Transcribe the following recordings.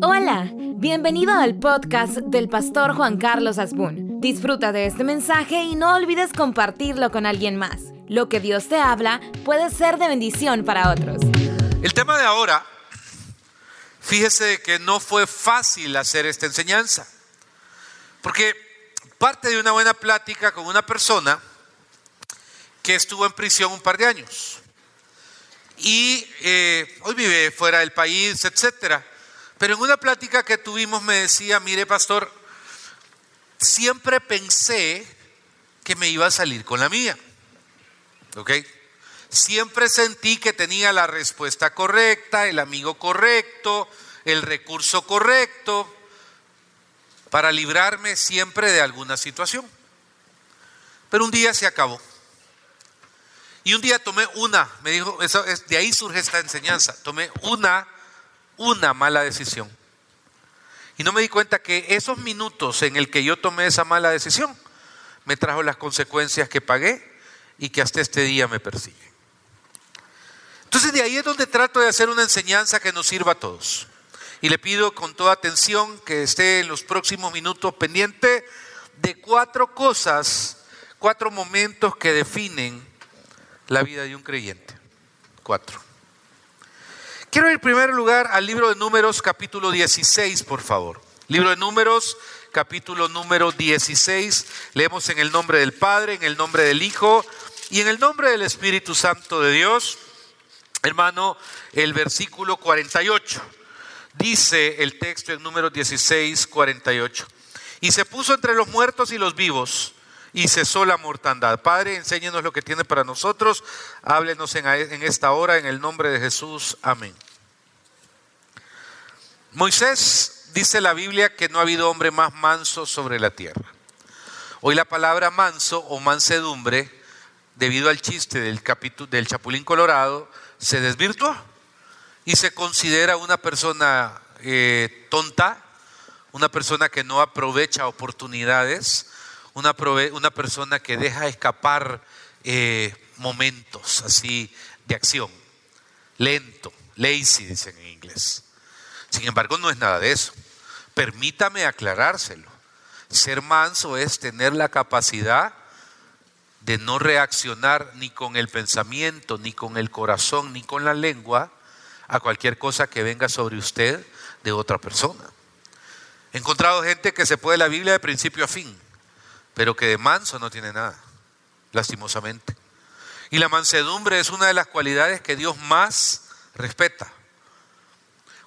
Hola, bienvenido al podcast del pastor Juan Carlos Asbun. Disfruta de este mensaje y no olvides compartirlo con alguien más. Lo que Dios te habla puede ser de bendición para otros. El tema de ahora, fíjese que no fue fácil hacer esta enseñanza, porque parte de una buena plática con una persona que estuvo en prisión un par de años y eh, hoy vive fuera del país, etcétera. Pero en una plática que tuvimos me decía, mire pastor, siempre pensé que me iba a salir con la mía. ¿Ok? Siempre sentí que tenía la respuesta correcta, el amigo correcto, el recurso correcto para librarme siempre de alguna situación. Pero un día se acabó. Y un día tomé una, me dijo, de ahí surge esta enseñanza, tomé una una mala decisión. Y no me di cuenta que esos minutos en el que yo tomé esa mala decisión me trajo las consecuencias que pagué y que hasta este día me persiguen. Entonces de ahí es donde trato de hacer una enseñanza que nos sirva a todos. Y le pido con toda atención que esté en los próximos minutos pendiente de cuatro cosas, cuatro momentos que definen la vida de un creyente. Cuatro. Quiero ir en primer lugar al libro de Números capítulo 16, por favor. Libro de Números capítulo número 16. Leemos en el nombre del Padre, en el nombre del Hijo y en el nombre del Espíritu Santo de Dios. Hermano, el versículo 48. Dice el texto en Números 16, 48. Y se puso entre los muertos y los vivos y cesó la mortandad. Padre, enséñenos lo que tiene para nosotros. Háblenos en, esta hora en el nombre de Jesús. Amén. Moisés dice la Biblia que no ha habido hombre más manso sobre la tierra. Hoy la palabra manso o mansedumbre, debido al chiste del, del Chapulín Colorado, se desvirtuó y se considera una persona eh, tonta, una persona que no aprovecha oportunidades, una, una persona que deja escapar eh, momentos así de acción. Lento, lazy dicen en inglés. Sin embargo, no es nada de eso. Permítame aclarárselo. Ser manso es tener la capacidad de no reaccionar ni con el pensamiento, ni con el corazón, ni con la lengua a cualquier cosa que venga sobre usted de otra persona. He encontrado gente que se puede la Biblia de principio a fin pero que de manso no tiene nada, lastimosamente. Y la mansedumbre es una de las cualidades que Dios más respeta.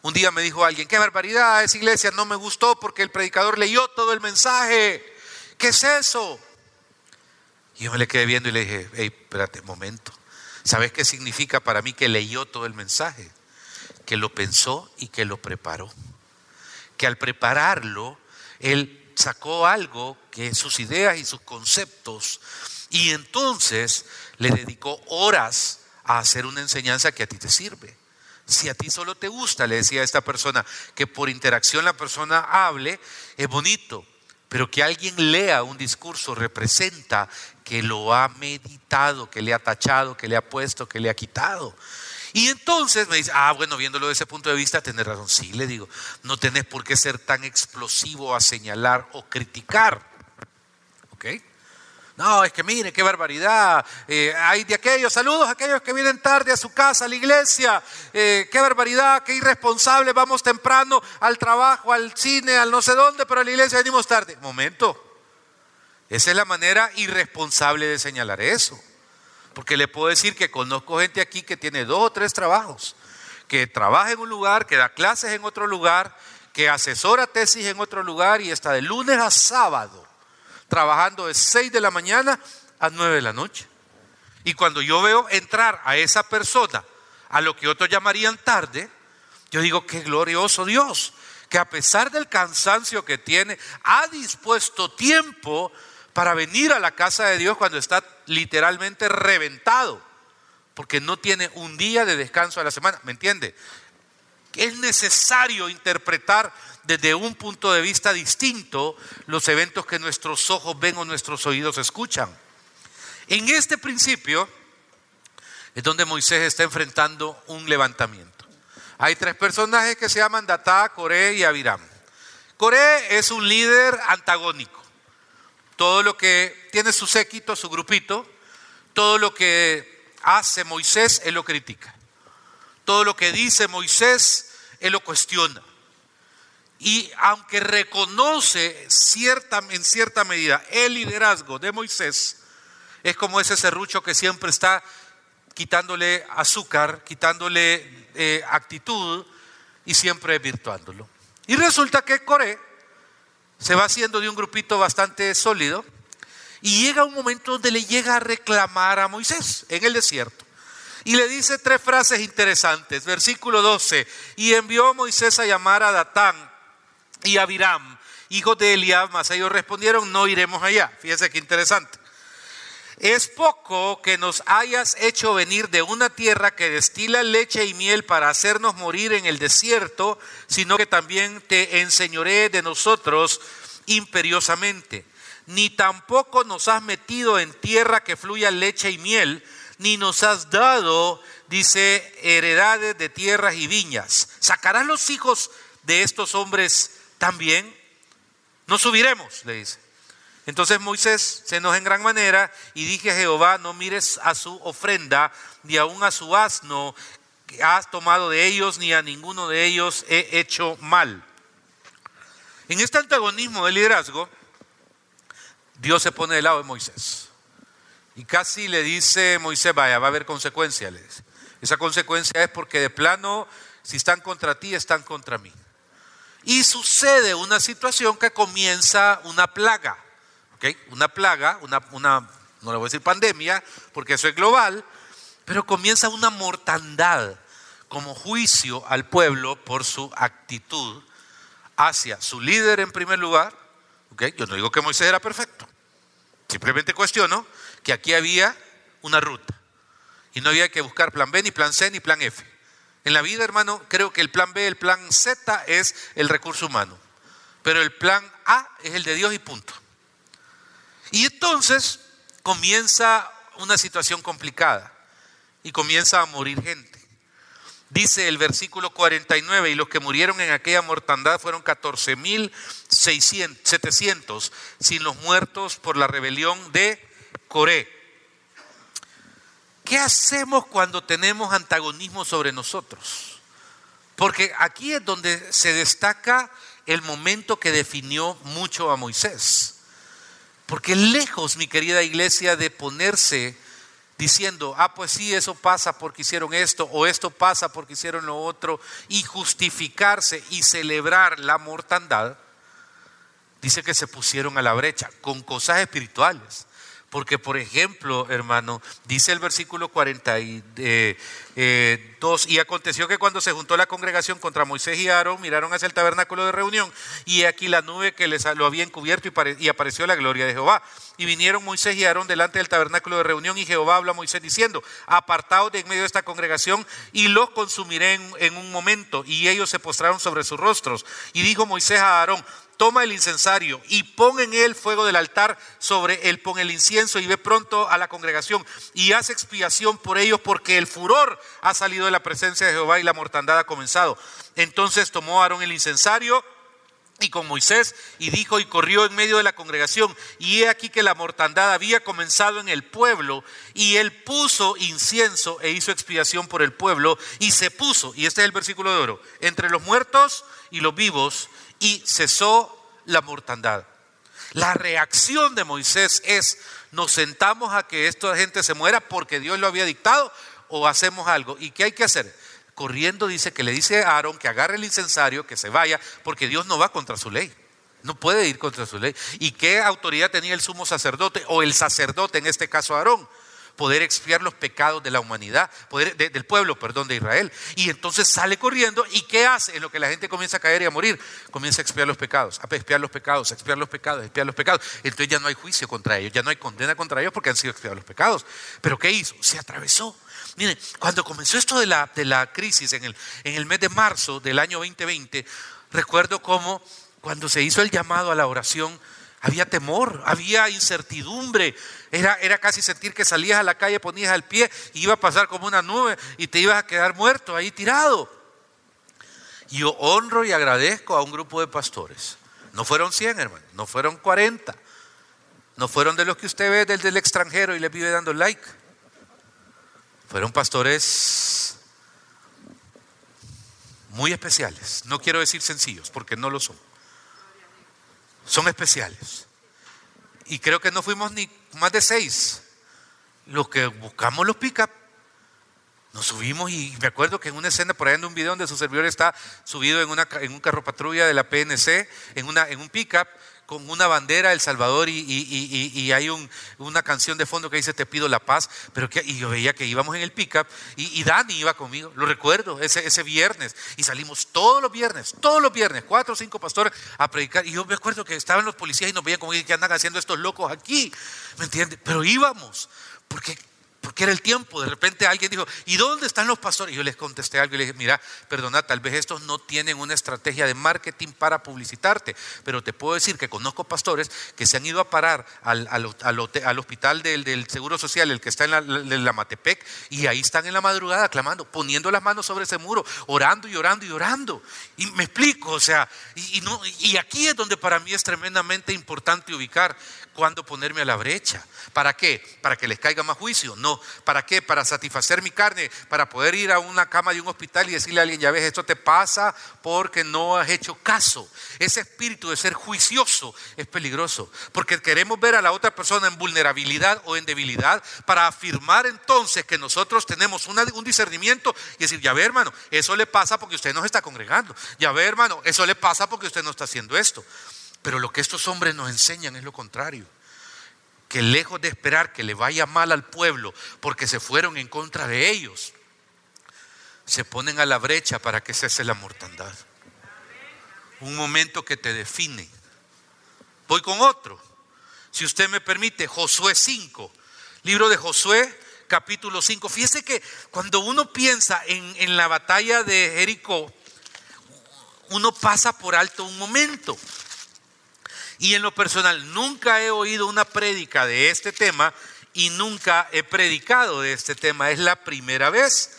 Un día me dijo alguien, qué barbaridad, esa iglesia no me gustó porque el predicador leyó todo el mensaje. ¿Qué es eso? Y yo me le quedé viendo y le dije, hey, espérate un momento. ¿Sabes qué significa para mí que leyó todo el mensaje? Que lo pensó y que lo preparó. Que al prepararlo, él sacó algo que sus ideas y sus conceptos y entonces le dedicó horas a hacer una enseñanza que a ti te sirve. Si a ti solo te gusta, le decía a esta persona, que por interacción la persona hable, es bonito, pero que alguien lea un discurso representa que lo ha meditado, que le ha tachado, que le ha puesto, que le ha quitado. Y entonces me dice, ah, bueno, viéndolo desde ese punto de vista, tenés razón. Sí, le digo, no tenés por qué ser tan explosivo a señalar o criticar. ¿Ok? No, es que mire, qué barbaridad. Eh, hay de aquellos, saludos a aquellos que vienen tarde a su casa, a la iglesia. Eh, qué barbaridad, qué irresponsable. Vamos temprano al trabajo, al cine, al no sé dónde, pero a la iglesia venimos tarde. Momento. Esa es la manera irresponsable de señalar eso. Porque le puedo decir que conozco gente aquí que tiene dos o tres trabajos, que trabaja en un lugar, que da clases en otro lugar, que asesora tesis en otro lugar y está de lunes a sábado trabajando de 6 de la mañana a 9 de la noche. Y cuando yo veo entrar a esa persona a lo que otros llamarían tarde, yo digo, qué glorioso Dios, que a pesar del cansancio que tiene, ha dispuesto tiempo para venir a la casa de Dios cuando está literalmente reventado, porque no tiene un día de descanso a la semana, ¿me entiende? Es necesario interpretar desde un punto de vista distinto los eventos que nuestros ojos ven o nuestros oídos escuchan. En este principio es donde Moisés está enfrentando un levantamiento. Hay tres personajes que se llaman Datá, Coré y Abiram. Coré es un líder antagónico. Todo lo que tiene su séquito, su grupito, todo lo que hace Moisés, él lo critica. Todo lo que dice Moisés, él lo cuestiona. Y aunque reconoce cierta, en cierta medida el liderazgo de Moisés, es como ese serrucho que siempre está quitándole azúcar, quitándole eh, actitud y siempre virtuándolo. Y resulta que Coré se va haciendo de un grupito bastante sólido y llega un momento donde le llega a reclamar a Moisés en el desierto. Y le dice tres frases interesantes. Versículo 12. Y envió Moisés a llamar a Datán y a Abiram, hijos de Eliab, mas ellos respondieron, no iremos allá. Fíjense qué interesante. Es poco que nos hayas hecho venir de una tierra que destila leche y miel para hacernos morir en el desierto, sino que también te enseñoré de nosotros imperiosamente. Ni tampoco nos has metido en tierra que fluya leche y miel, ni nos has dado, dice, heredades de tierras y viñas. ¿Sacarás los hijos de estos hombres también? No subiremos, le dice. Entonces Moisés se enoja en gran manera y dije a Jehová, no mires a su ofrenda, ni aun a su asno que has tomado de ellos, ni a ninguno de ellos he hecho mal. En este antagonismo de liderazgo, Dios se pone del lado de Moisés. Y casi le dice Moisés, vaya, va a haber consecuencias. Esa consecuencia es porque de plano, si están contra ti, están contra mí. Y sucede una situación que comienza una plaga. Una plaga, una, no le voy a decir pandemia, porque eso es global, pero comienza una mortandad como juicio al pueblo por su actitud hacia su líder en primer lugar. Yo no digo que Moisés era perfecto, simplemente cuestiono que aquí había una ruta y no había que buscar plan B, ni plan C, ni plan F. En la vida, hermano, creo que el plan B, el plan Z es el recurso humano, pero el plan A es el de Dios y punto. Y entonces comienza una situación complicada y comienza a morir gente. Dice el versículo 49, y los que murieron en aquella mortandad fueron 14.700, sin los muertos por la rebelión de Coré. ¿Qué hacemos cuando tenemos antagonismo sobre nosotros? Porque aquí es donde se destaca el momento que definió mucho a Moisés. Porque lejos, mi querida iglesia, de ponerse diciendo, ah, pues sí, eso pasa porque hicieron esto, o esto pasa porque hicieron lo otro, y justificarse y celebrar la mortandad, dice que se pusieron a la brecha con cosas espirituales. Porque, por ejemplo, hermano, dice el versículo 42, eh, eh, y aconteció que cuando se juntó la congregación contra Moisés y Aarón, miraron hacia el tabernáculo de reunión, y aquí la nube que les lo había encubierto y, apareció la gloria de Jehová. Y vinieron Moisés y Aarón delante del tabernáculo de reunión, y Jehová habla a Moisés diciendo, apartaos de en medio de esta congregación, y los consumiré en un momento. Y ellos se postraron sobre sus rostros. Y dijo Moisés a Aarón, toma el incensario y pon en él fuego del altar, sobre él pon el incienso y ve pronto a la congregación y haz expiación por ellos porque el furor ha salido de la presencia de Jehová y la mortandad ha comenzado. Entonces tomó Aarón el incensario y con Moisés y dijo y corrió en medio de la congregación y he aquí que la mortandad había comenzado en el pueblo y él puso incienso e hizo expiación por el pueblo y se puso, y este es el versículo de oro, entre los muertos y los vivos y cesó la mortandad. La reacción de Moisés es, nos sentamos a que esta gente se muera porque Dios lo había dictado o hacemos algo. ¿Y qué hay que hacer? Corriendo dice que le dice a Aarón que agarre el incensario, que se vaya, porque Dios no va contra su ley. No puede ir contra su ley. ¿Y qué autoridad tenía el sumo sacerdote o el sacerdote, en este caso Aarón? Poder expiar los pecados de la humanidad, poder, del pueblo, perdón, de Israel. Y entonces sale corriendo y ¿qué hace? En lo que la gente comienza a caer y a morir, comienza a expiar los pecados, a expiar los pecados, a expiar los pecados, a expiar los pecados. Entonces ya no hay juicio contra ellos, ya no hay condena contra ellos porque han sido expiados los pecados. Pero ¿qué hizo? Se atravesó. Miren, cuando comenzó esto de la, de la crisis en el, en el mes de marzo del año 2020, recuerdo cómo cuando se hizo el llamado a la oración, había temor, había incertidumbre. Era, era casi sentir que salías a la calle, ponías al pie y iba a pasar como una nube y te ibas a quedar muerto ahí tirado. Yo honro y agradezco a un grupo de pastores. No fueron 100, hermano, no fueron 40. No fueron de los que usted ve desde el extranjero y le vive dando like. Fueron pastores muy especiales. No quiero decir sencillos, porque no lo son. Son especiales. Y creo que no fuimos ni más de seis los que buscamos los pick-up. Nos subimos y me acuerdo que en una escena por ahí en un video donde su servidor está subido en, una, en un carro patrulla de la PNC, en, una, en un pickup, con una bandera de El Salvador y, hay una canción de fondo que dice Te pido la paz, pero y yo veía que íbamos en el pickup y, Dani iba conmigo, lo recuerdo, ese, ese viernes, y salimos todos los viernes, todos los viernes, cuatro o cinco pastores a predicar, y yo me acuerdo que estaban los policías y nos veían como que andan haciendo estos locos aquí, ¿me entiendes? Pero íbamos, porque era el tiempo. De repente alguien dijo, ¿y dónde están los pastores? Y yo les contesté algo y les dije, mira, perdona, tal vez estos no tienen una estrategia de marketing para publicitarte, pero te puedo decir que conozco pastores que se han ido a parar al, hospital del, Seguro Social, el que está en la, Matepec, y ahí están en la madrugada clamando, poniendo las manos sobre ese muro, orando y orando y orando. Y me explico, o sea, y aquí es donde para mí es tremendamente importante ubicar cuándo ponerme a la brecha. ¿Para qué? ¿Para que les caiga más juicio? No. ¿Para qué? Para satisfacer mi carne, para poder ir a una cama de un hospital y decirle a alguien, ya ves, esto te pasa porque no has hecho caso. Ese espíritu de ser juicioso es peligroso, porque queremos ver a la otra persona en vulnerabilidad o en debilidad para afirmar entonces que nosotros tenemos un discernimiento y decir, ya ve hermano, eso le pasa porque usted no se está congregando. Ya ve hermano, eso le pasa porque usted no está haciendo esto. Pero lo que estos hombres nos enseñan es lo contrario. Que lejos de esperar que le vaya mal al pueblo porque se fueron en contra de ellos, se ponen a la brecha para que cese la mortandad. Un momento que te define. Voy con otro. Si usted me permite, Josué 5, libro de Josué, capítulo 5. Fíjese que cuando uno piensa en, en la batalla de Jericó, uno pasa por alto un momento. Y en lo personal, nunca he oído una prédica de este tema y nunca he predicado de este tema. Es la primera vez.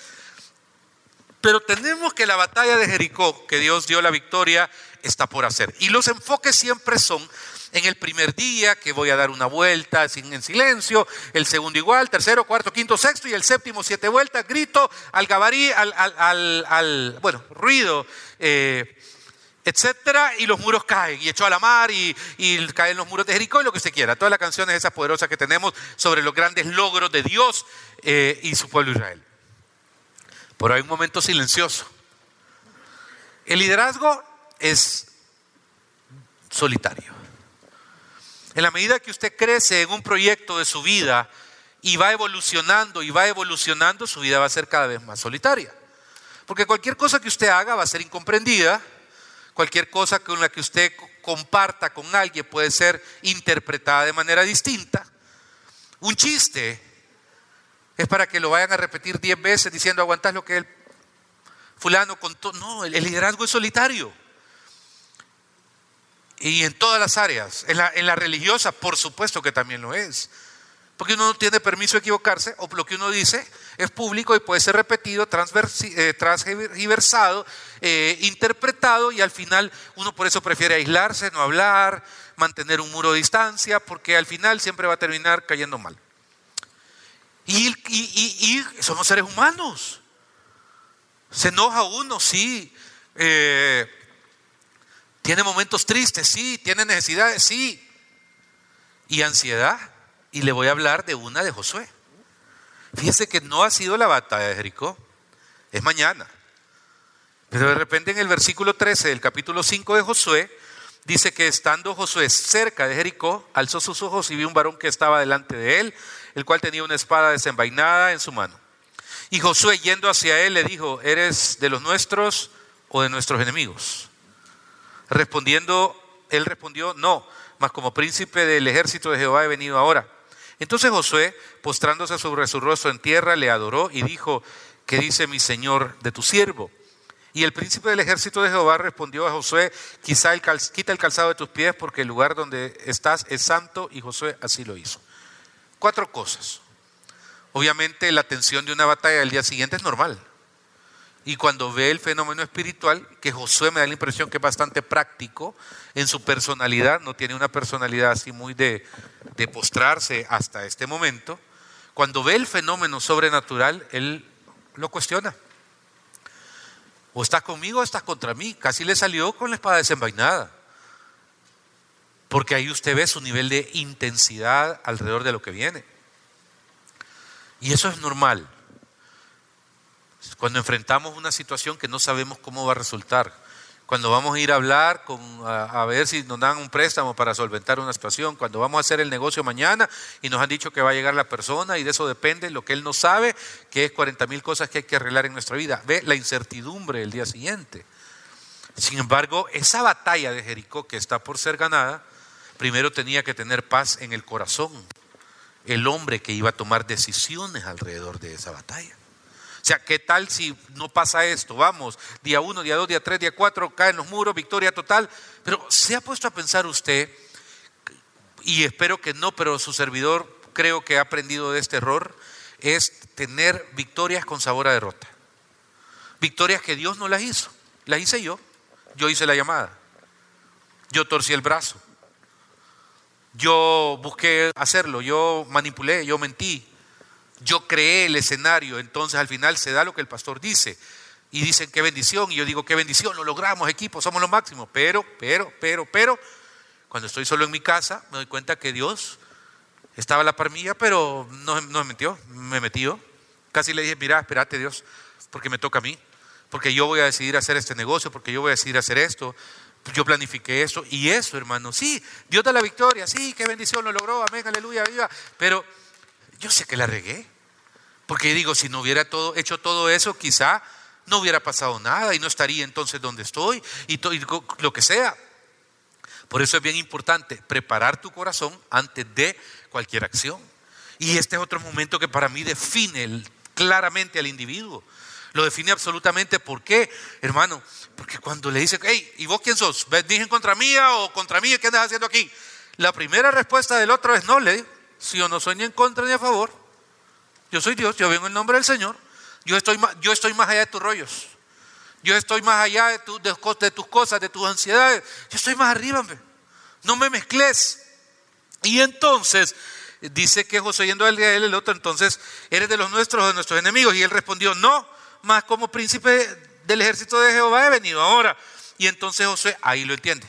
Pero tenemos que la batalla de Jericó, que Dios dio la victoria, está por hacer. Y los enfoques siempre son en el primer día, que voy a dar una vuelta en silencio, el segundo igual, tercero, cuarto, quinto, sexto y el séptimo siete vueltas, grito al gabarí, al, al, bueno, ruido. Eh, etcétera, y los muros caen, y echó a la mar, y, caen los muros de Jericó, y lo que se quiera. Todas las canciones esas poderosas que tenemos sobre los grandes logros de Dios eh, y su pueblo Israel. Pero hay un momento silencioso. El liderazgo es solitario. En la medida que usted crece en un proyecto de su vida y va evolucionando y va evolucionando, su vida va a ser cada vez más solitaria. Porque cualquier cosa que usted haga va a ser incomprendida, Cualquier cosa con la que usted comparta con alguien puede ser interpretada de manera distinta. Un chiste es para que lo vayan a repetir diez veces diciendo aguantas lo que el fulano contó. No, el liderazgo es solitario. Y en todas las áreas. En la, en la religiosa, por supuesto que también lo es. Porque uno no tiene permiso de equivocarse, o lo que uno dice es público y puede ser repetido, eh, transversado, eh, interpretado, y al final uno por eso prefiere aislarse, no hablar, mantener un muro de distancia, porque al final siempre va a terminar cayendo mal. Y, somos seres humanos. Se enoja uno, sí. Eh, tiene momentos tristes, sí. Tiene necesidades, sí. Y ansiedad y le voy a hablar de una de Josué. Fíjese que no ha sido la batalla de Jericó, es mañana. Pero de repente en el versículo 13 del capítulo 5 de Josué, dice que estando Josué cerca de Jericó, alzó sus ojos y vio un varón que estaba delante de él, el cual tenía una espada desenvainada en su mano. Y Josué yendo hacia él le dijo, ¿eres de los nuestros o de nuestros enemigos? Respondiendo, él respondió, no, mas como príncipe del ejército de Jehová he venido ahora. Entonces Josué, postrándose sobre su rostro en tierra, le adoró y dijo, ¿qué dice mi señor de tu siervo? Y el príncipe del ejército de Jehová respondió a Josué, quizá el quita el calzado de tus pies porque el lugar donde estás es santo y Josué así lo hizo. Cuatro cosas. Obviamente la tensión de una batalla del día siguiente es normal. Y cuando ve el fenómeno espiritual, que Josué me da la impresión que es bastante práctico en su personalidad, no tiene una personalidad así muy de, postrarse hasta este momento, cuando ve el fenómeno sobrenatural, él lo cuestiona. O estás conmigo o estás contra mí. Casi le salió con la espada desenvainada. Porque ahí usted ve su nivel de intensidad alrededor de lo que viene. Y eso es normal. Cuando enfrentamos una situación que no sabemos cómo va a resultar. Cuando vamos a ir a hablar con, a, ver si nos dan un préstamo para solventar una situación. Cuando vamos a hacer el negocio mañana y nos han dicho que va a llegar la persona y de eso depende lo que él no sabe, que es 40 mil cosas que hay que arreglar en nuestra vida. Ve la incertidumbre el día siguiente. Sin embargo, esa batalla de Jericó que está por ser ganada, primero tenía que tener paz en el corazón. El hombre que iba a tomar decisiones alrededor de esa batalla. O sea, ¿qué tal si no pasa esto? Vamos, día uno, día dos, día tres, día cuatro, caen los muros, victoria total. Pero ¿se ha puesto a pensar usted, y espero que no, pero su servidor creo que ha aprendido de este error, es tener victorias con sabor a derrota? Victorias que Dios no las hizo, las hice yo. Yo hice la llamada. Yo torcí el brazo. Yo busqué hacerlo, yo manipulé, yo mentí, yo creé el escenario, entonces al final se da lo que el pastor dice. Y dicen qué bendición, y yo digo qué bendición, lo logramos, equipo, somos lo máximo. Pero, pero, pero, pero, cuando estoy solo en mi casa, me doy cuenta que Dios estaba a la par mía, pero no, me metió, me metió. Casi le dije, mira, espérate Dios, porque me toca a mí, porque yo voy a decidir hacer este negocio, porque yo voy a decidir hacer esto, yo planifiqué esto, y eso, hermano, sí, Dios da la victoria, sí, qué bendición, lo logró, amén, aleluya, viva, pero yo sé que la regué. Porque digo, si no hubiera hecho todo eso, quizá no hubiera pasado nada y no estaría entonces donde estoy y, lo que sea. Por eso es bien importante preparar tu corazón antes de cualquier acción. Y este es otro momento que para mí define claramente al individuo. Lo define absolutamente. ¿Por qué, hermano? Porque cuando le dicen, hey, ¿y vos quién sos? ¿Dije contra mía o contra mí? ¿Qué andas haciendo aquí? La primera respuesta del otro es no, le si yo no soy ni en contra ni a favor. Yo soy Dios, yo vengo en nombre del Señor. Yo estoy, yo estoy más allá de tus rollos. Yo estoy más allá de, de, tus cosas, de tus ansiedades. Yo estoy más arriba, No me mezcles. Y entonces dice que José yendo al de él el otro, entonces eres de los nuestros o de nuestros enemigos. Y él respondió, no, más como príncipe del ejército de Jehová he venido ahora. Y entonces José ahí lo entiende.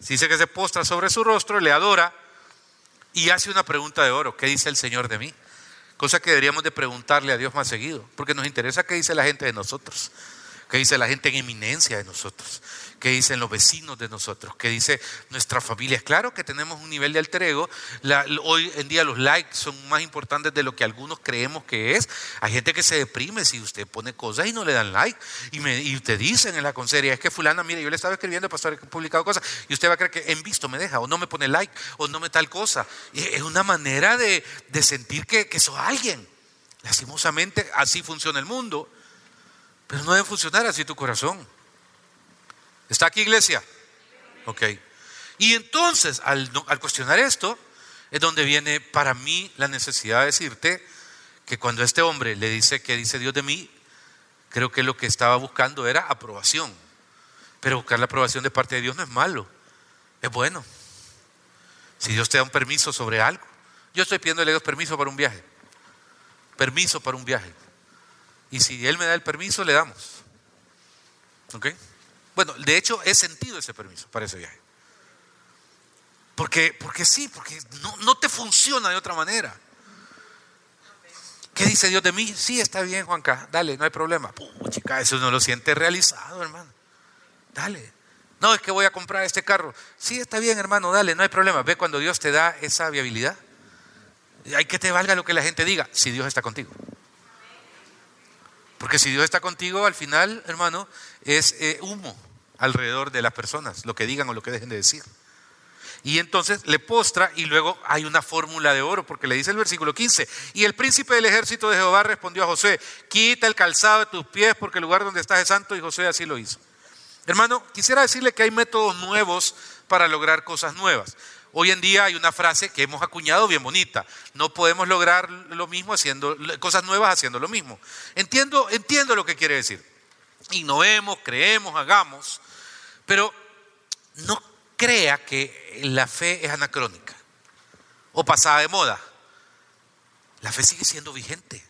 Dice que se postra sobre su rostro, le adora y hace una pregunta de oro. ¿Qué dice el Señor de mí? Cosa que deberíamos de preguntarle a Dios más seguido, porque nos interesa qué dice la gente de nosotros, qué dice la gente en eminencia de nosotros, qué dicen los vecinos de nosotros, qué dice nuestra familia. Es claro que tenemos un nivel de alter ego. hoy en día los likes son más importantes de lo que algunos creemos que es. Hay gente que se deprime si usted pone cosas y no le dan like. Y, me, y te dicen en la consejería, es que fulana, mire, yo le estaba escribiendo, pastor, he publicado cosas, y usted va a creer que en visto me deja, o no me pone like, o no me tal cosa. es una manera de, sentir que, que alguien. Lastimosamente, así funciona el mundo. Pero no debe funcionar así tu corazón. ¿Está aquí iglesia? Ok. Y entonces, al, cuestionar esto, es donde viene para mí la necesidad de decirte que cuando este hombre le dice que dice Dios de mí, creo que lo que estaba buscando era aprobación. Pero buscar la aprobación de parte de Dios no es malo, es bueno. Si Dios te da un permiso sobre algo, yo estoy pidiéndole a Dios permiso para un viaje, permiso para un viaje. Y si Él me da el permiso, le damos. ¿Ok? Bueno, de hecho he sentido ese permiso para ese viaje. Porque, porque sí, porque no, te funciona de otra manera. ¿Qué dice Dios de mí? Sí, está bien, Juanca, dale, no hay problema. chica, eso no lo siente realizado, hermano. Dale. No, es que voy a comprar este carro. Sí, está bien, hermano, dale, no hay problema. Ve cuando Dios te da esa viabilidad. Hay que te valga lo que la gente diga, si Dios está contigo. Porque si Dios está contigo, al final, hermano, es eh, humo alrededor de las personas, lo que digan o lo que dejen de decir. Y entonces le postra y luego hay una fórmula de oro, porque le dice el versículo 15, y el príncipe del ejército de Jehová respondió a José, quita el calzado de tus pies porque el lugar donde estás es santo y José así lo hizo. Hermano, quisiera decirle que hay métodos nuevos para lograr cosas nuevas. Hoy en día hay una frase que hemos acuñado bien bonita. No podemos lograr lo mismo haciendo cosas nuevas haciendo lo mismo. Entiendo, entiendo lo que quiere decir. Innovemos, creemos, hagamos, pero no crea que la fe es anacrónica o pasada de moda. La fe sigue siendo vigente.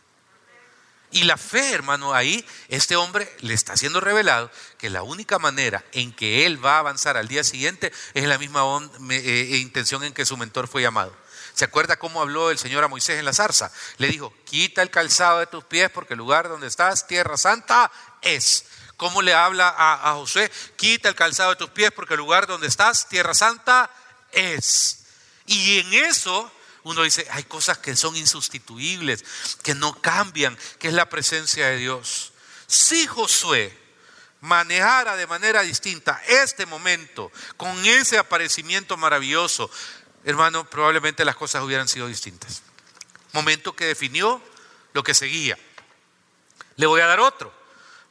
Y la fe, hermano, ahí este hombre le está siendo revelado que la única manera en que él va a avanzar al día siguiente es la misma eh, eh, intención en que su mentor fue llamado. ¿Se acuerda cómo habló el Señor a Moisés en la zarza? Le dijo, quita el calzado de tus pies porque el lugar donde estás, tierra santa, es. ¿Cómo le habla a, a José? Quita el calzado de tus pies porque el lugar donde estás, tierra santa, es. Y en eso uno dice, hay cosas que son insustituibles, que no cambian, que es la presencia de Dios. Si Josué manejara de manera distinta este momento, con ese aparecimiento maravilloso, hermano, probablemente las cosas hubieran sido distintas. Momento que definió lo que seguía. Le voy a dar otro.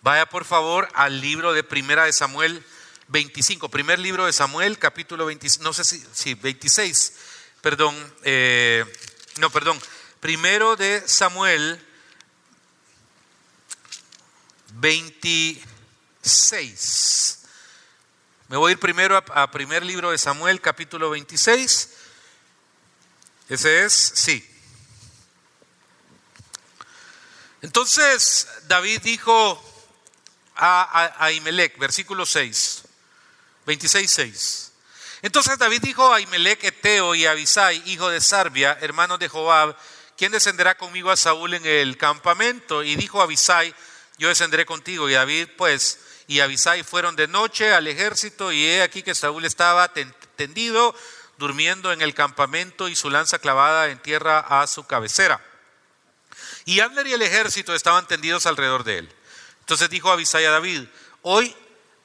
Vaya por favor al libro de Primera de Samuel 25, primer libro de Samuel, capítulo 26, no sé si, si 26 perdón, eh, no, perdón, primero de Samuel 26. Me voy a ir primero a, primer libro de Samuel, capítulo 26. Ese es, sí. Entonces David dijo a, a, versículo 6, 26, 6. Entonces David dijo a Imelec Eteo y Abisai, hijo de Sarbia, hermanos de Joab, ¿quién descenderá conmigo a Saúl en el campamento? Y dijo Abisai, yo descenderé contigo. Y David, pues, y Abisai fueron de noche al ejército, y he aquí que Saúl estaba tendido, durmiendo en el campamento, y su lanza clavada en tierra a su cabecera. Y Abner y el ejército estaban tendidos alrededor de él. Entonces dijo Abisai a David, hoy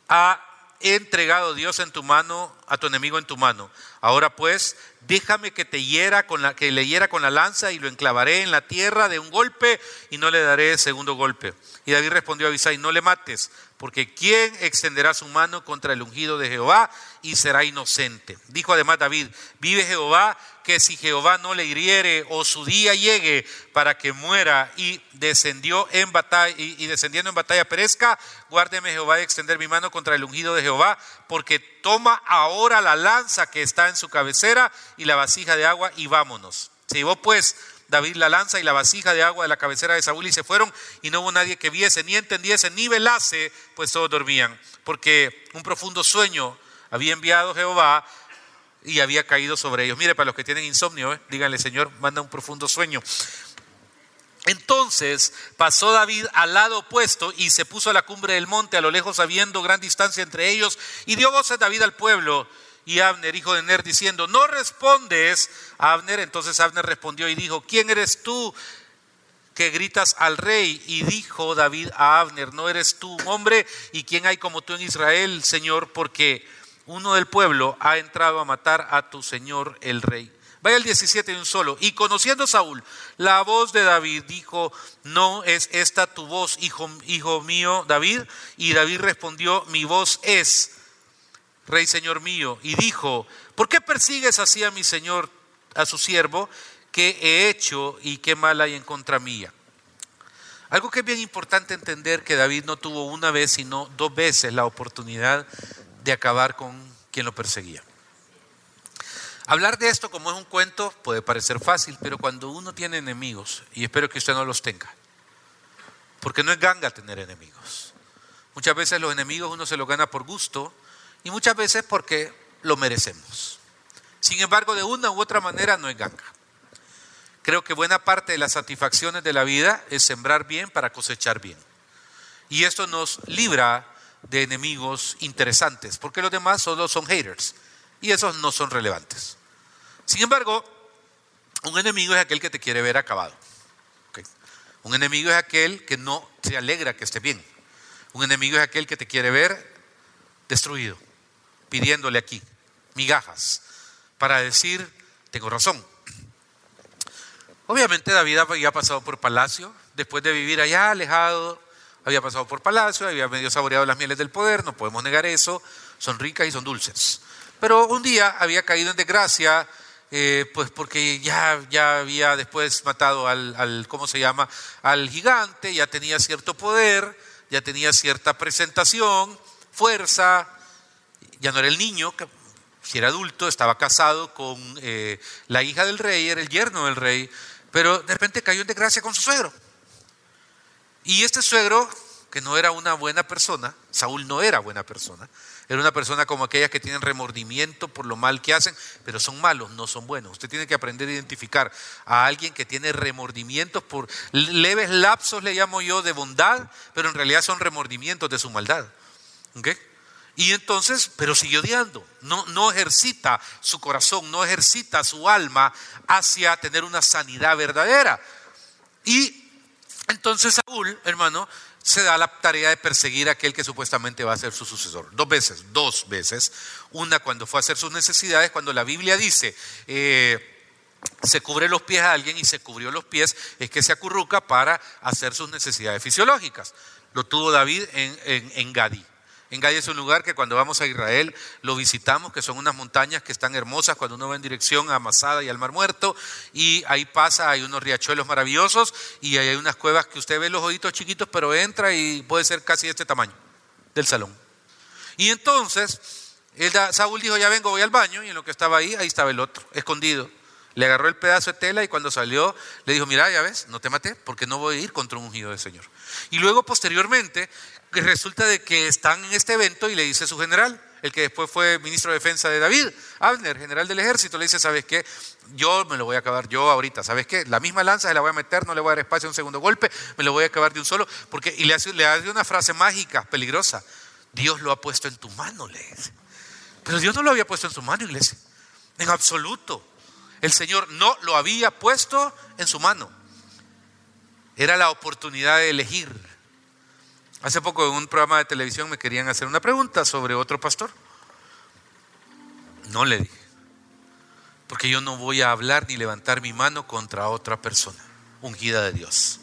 ha entregado Dios en tu mano, a tu enemigo en tu mano. Ahora pues, déjame que te hiera con la que le hiera con la lanza y lo enclavaré en la tierra de un golpe y no le daré segundo golpe. Y David respondió a Abisai, no le mates, porque ¿quién extenderá su mano contra el ungido de Jehová y será inocente? Dijo además David, vive Jehová que si Jehová no le hiriere o su día llegue para que muera y descendió en batalla y, descendiendo en batalla perezca, guárdeme Jehová de extender mi mano contra el ungido de Jehová, porque toma ahora la lanza que está en su cabecera y la vasija de agua y vámonos. Se llevó pues David la lanza y la vasija de agua de la cabecera de Saúl y se fueron y no hubo nadie que viese, ni entendiese, ni velase, pues todos dormían, porque un profundo sueño había enviado Jehová y había caído sobre ellos. Mire, para los que tienen insomnio, ¿eh? díganle, Señor, manda un profundo sueño. Entonces pasó David al lado opuesto y se puso a la cumbre del monte, a lo lejos habiendo gran distancia entre ellos, y dio voces David al pueblo y Abner, hijo de Ner, diciendo, no respondes Abner. Entonces Abner respondió y dijo, ¿quién eres tú que gritas al rey? Y dijo David a Abner, ¿no eres tú un hombre? ¿Y quién hay como tú en Israel, Señor? Porque uno del pueblo ha entrado a matar a tu señor el rey. Vaya el 17 de un solo. Y conociendo Saúl la voz de David, dijo, no es esta tu voz, hijo mío David. Y David respondió, mi voz es, rey señor mío. Y dijo, ¿por qué persigues así a mi señor, a su siervo? ¿Qué he hecho y qué mal hay en contra mía? Algo que es bien importante entender que David no tuvo una vez, sino dos veces la oportunidad de acabar con quien lo perseguía. Hablar de esto como es un cuento puede parecer fácil, pero cuando uno tiene enemigos, y espero que usted no los tenga, porque no es ganga tener enemigos. Muchas veces los enemigos uno se los gana por gusto y muchas veces porque lo merecemos. Sin embargo, de una u otra manera no es ganga. Creo que buena parte de las satisfacciones de la vida es sembrar bien para cosechar bien. Y esto nos libra de enemigos interesantes, porque los demás solo son haters y esos no son relevantes. Sin embargo, un enemigo es aquel que te quiere ver acabado. Un enemigo es aquel que no se alegra que esté bien. Un enemigo es aquel que te quiere ver destruido, pidiéndole aquí migajas para decir, tengo razón. Obviamente David había pasado por palacio, después de vivir allá alejado había pasado por palacio, había medio saboreado las mieles del poder, no podemos negar eso, son ricas y son dulces. pero un día había caído en desgracia, eh, pues porque ya, ya había después matado al, al, ¿cómo se llama?, al gigante, ya tenía cierto poder, ya tenía cierta presentación, fuerza, ya no era el niño, si era adulto, estaba casado con eh, la hija del rey, era el yerno del rey, pero de repente cayó en desgracia con su suegro. Y este suegro, que no era una buena persona, Saúl no era buena persona, era una persona como aquellas que tienen remordimiento por lo mal que hacen, pero son malos, no son buenos. Usted tiene que aprender a identificar a alguien que tiene remordimientos por leves lapsos, le llamo yo, de bondad, pero en realidad son remordimientos de su maldad. ¿Okay? Y entonces, pero sigue odiando, no, no ejercita su corazón, no ejercita su alma hacia tener una sanidad verdadera. Y entonces Saúl, hermano, se da la tarea de perseguir a aquel que supuestamente va a ser su sucesor. Dos veces, dos veces. Una cuando fue a hacer sus necesidades, cuando la Biblia dice, eh, se cubre los pies a alguien y se cubrió los pies, es que se acurruca para hacer sus necesidades fisiológicas. Lo tuvo David en, en, en Gadí. En es un lugar que cuando vamos a Israel lo visitamos, que son unas montañas que están hermosas cuando uno va en dirección a Masada y al Mar Muerto. Y ahí pasa, hay unos riachuelos maravillosos y hay unas cuevas que usted ve los ojitos chiquitos, pero entra y puede ser casi de este tamaño del salón. Y entonces, Saúl dijo, ya vengo, voy al baño. Y en lo que estaba ahí, ahí estaba el otro, escondido. Le agarró el pedazo de tela y cuando salió le dijo, mira, ya ves, no te maté porque no voy a ir contra un ungido del Señor. Y luego posteriormente resulta de que están en este evento y le dice su general, el que después fue ministro de defensa de David, Abner, general del ejército, le dice, ¿sabes qué? Yo me lo voy a acabar yo ahorita, ¿sabes qué? La misma lanza se la voy a meter, no le voy a dar espacio a un segundo golpe, me lo voy a acabar de un solo, porque, y le hace, le una frase mágica, peligrosa, Dios lo ha puesto en tu mano, le dice. Pero Dios no lo había puesto en su mano, iglesia, en absoluto. El Señor no lo había puesto en su mano. Era la oportunidad de elegir Hace poco en un programa de televisión me querían hacer una pregunta sobre otro pastor. No le dije, porque yo no voy a hablar ni levantar mi mano contra otra persona ungida de Dios.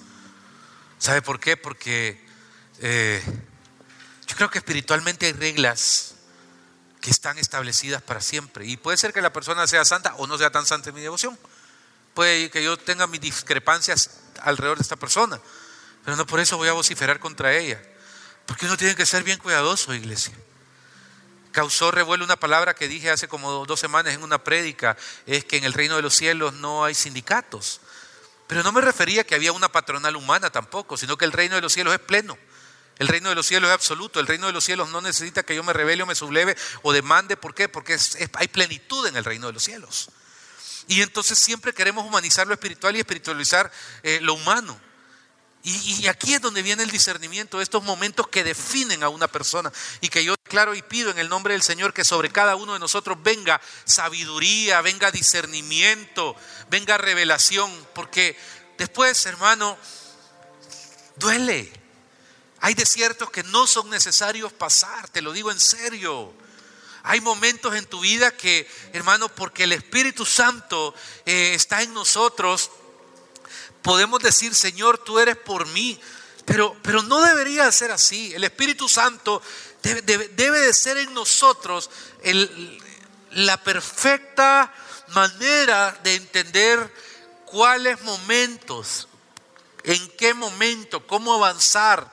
¿Sabe por qué? Porque eh, yo creo que espiritualmente hay reglas que están establecidas para siempre. Y puede ser que la persona sea santa o no sea tan santa en mi devoción. Puede que yo tenga mis discrepancias alrededor de esta persona. Pero no por eso voy a vociferar contra ella. Porque uno tiene que ser bien cuidadoso, iglesia. Causó revuelo una palabra que dije hace como dos semanas en una prédica, es que en el reino de los cielos no hay sindicatos. Pero no me refería que había una patronal humana tampoco, sino que el reino de los cielos es pleno. El reino de los cielos es absoluto. El reino de los cielos no necesita que yo me revele o me subleve o demande. ¿Por qué? Porque hay plenitud en el reino de los cielos. Y entonces siempre queremos humanizar lo espiritual y espiritualizar eh, lo humano. Y, aquí es donde viene el discernimiento, estos momentos que definen a una persona. Y que yo declaro y pido en el nombre del Señor que sobre cada uno de nosotros venga sabiduría, venga discernimiento, venga revelación. Porque después, hermano, duele. Hay desiertos que no son necesarios pasar, te lo digo en serio. Hay momentos en tu vida que, hermano, porque el Espíritu Santo eh, está en nosotros, podemos decir, Señor, tú eres por mí. Pero, pero no debería ser así. El Espíritu Santo debe, de ser en nosotros la perfecta manera de entender cuáles momentos, en qué momento, cómo avanzar,